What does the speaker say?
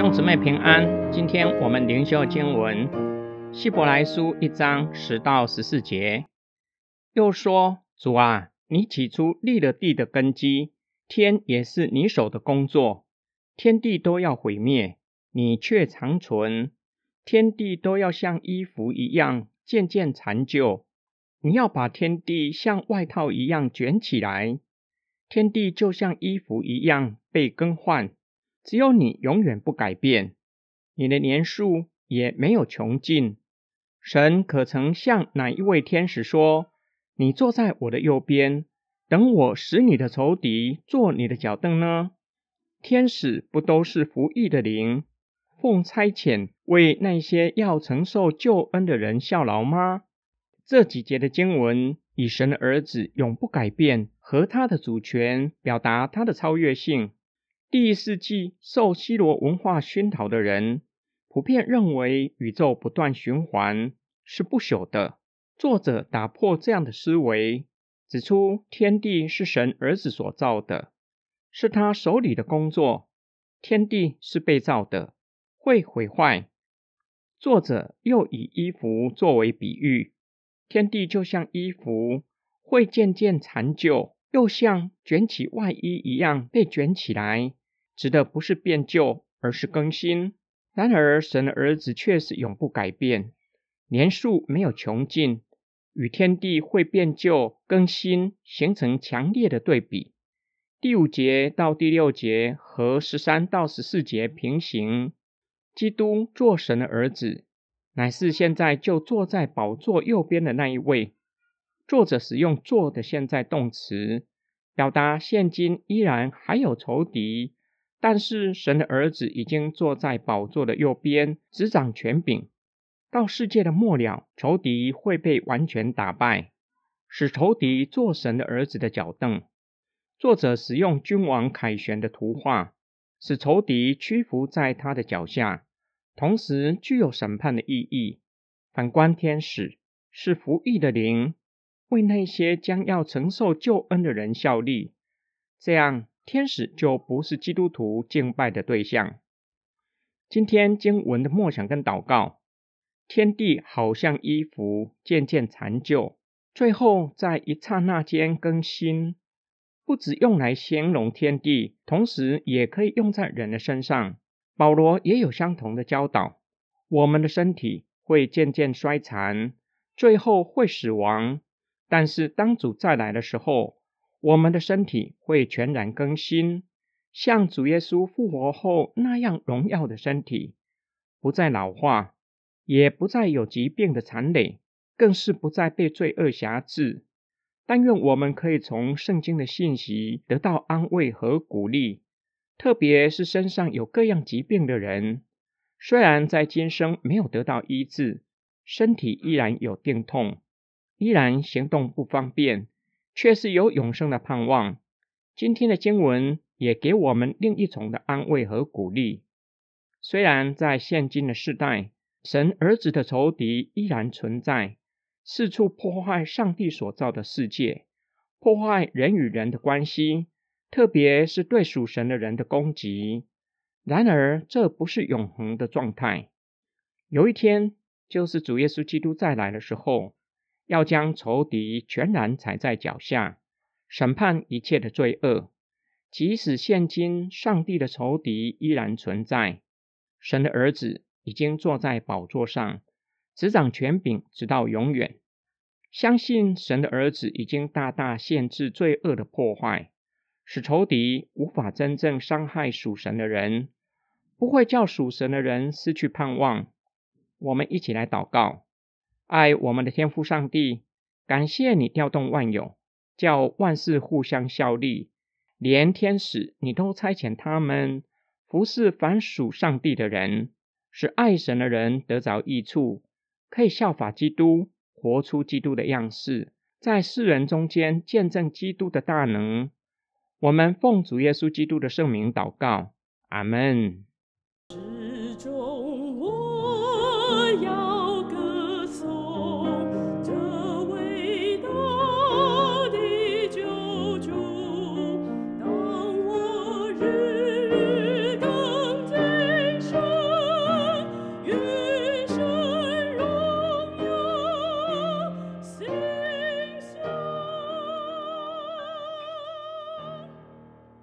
兄姊妹平安，今天我们灵修经文希伯来书一章十到十四节，又说：主啊，你起初立了地的根基，天也是你手的工作，天地都要毁灭，你却长存；天地都要像衣服一样渐渐残旧，你要把天地像外套一样卷起来，天地就像衣服一样被更换。只有你永远不改变，你的年数也没有穷尽。神可曾向哪一位天使说：“你坐在我的右边，等我使你的仇敌做你的脚凳呢？”天使不都是服役的灵，奉差遣为那些要承受救恩的人效劳吗？这几节的经文以神的儿子永不改变和他的主权，表达他的超越性。第一世纪受希罗文化熏陶的人，普遍认为宇宙不断循环是不朽的。作者打破这样的思维，指出天地是神儿子所造的，是他手里的工作。天地是被造的，会毁坏。作者又以衣服作为比喻，天地就像衣服，会渐渐残旧，又像卷起外衣一样被卷起来。指的不是变旧，而是更新。然而，神的儿子却是永不改变，年数没有穷尽，与天地会变旧更新形成强烈的对比。第五节到第六节和十三到十四节平行。基督做神的儿子，乃是现在就坐在宝座右边的那一位。作者使用“坐”的现在动词，表达现今依然还有仇敌。但是神的儿子已经坐在宝座的右边，执掌权柄。到世界的末了，仇敌会被完全打败，使仇敌做神的儿子的脚凳。作者使用君王凯旋的图画，使仇敌屈服在他的脚下，同时具有审判的意义。反观天使，是服役的灵，为那些将要承受救恩的人效力。这样。天使就不是基督徒敬拜的对象。今天经文的默想跟祷告，天地好像衣服渐渐残旧，最后在一刹那间更新。不只用来形容天地，同时也可以用在人的身上。保罗也有相同的教导：我们的身体会渐渐衰残，最后会死亡。但是当主再来的时候，我们的身体会全然更新，像主耶稣复活后那样荣耀的身体，不再老化，也不再有疾病的残累，更是不再被罪恶辖制。但愿我们可以从圣经的信息得到安慰和鼓励，特别是身上有各样疾病的人，虽然在今生没有得到医治，身体依然有病痛，依然行动不方便。却是有永生的盼望。今天的经文也给我们另一重的安慰和鼓励。虽然在现今的世代，神儿子的仇敌依然存在，四处破坏上帝所造的世界，破坏人与人的关系，特别是对属神的人的攻击。然而，这不是永恒的状态。有一天，就是主耶稣基督再来的时候。要将仇敌全然踩在脚下，审判一切的罪恶。即使现今上帝的仇敌依然存在，神的儿子已经坐在宝座上，执掌权柄，直到永远。相信神的儿子已经大大限制罪恶的破坏，使仇敌无法真正伤害属神的人，不会叫属神的人失去盼望。我们一起来祷告。爱我们的天父上帝，感谢你调动万有，叫万事互相效力，连天使你都差遣他们服侍凡属上帝的人，使爱神的人得着益处，可以效法基督，活出基督的样式，在世人中间见证基督的大能。我们奉主耶稣基督的圣名祷告，阿门。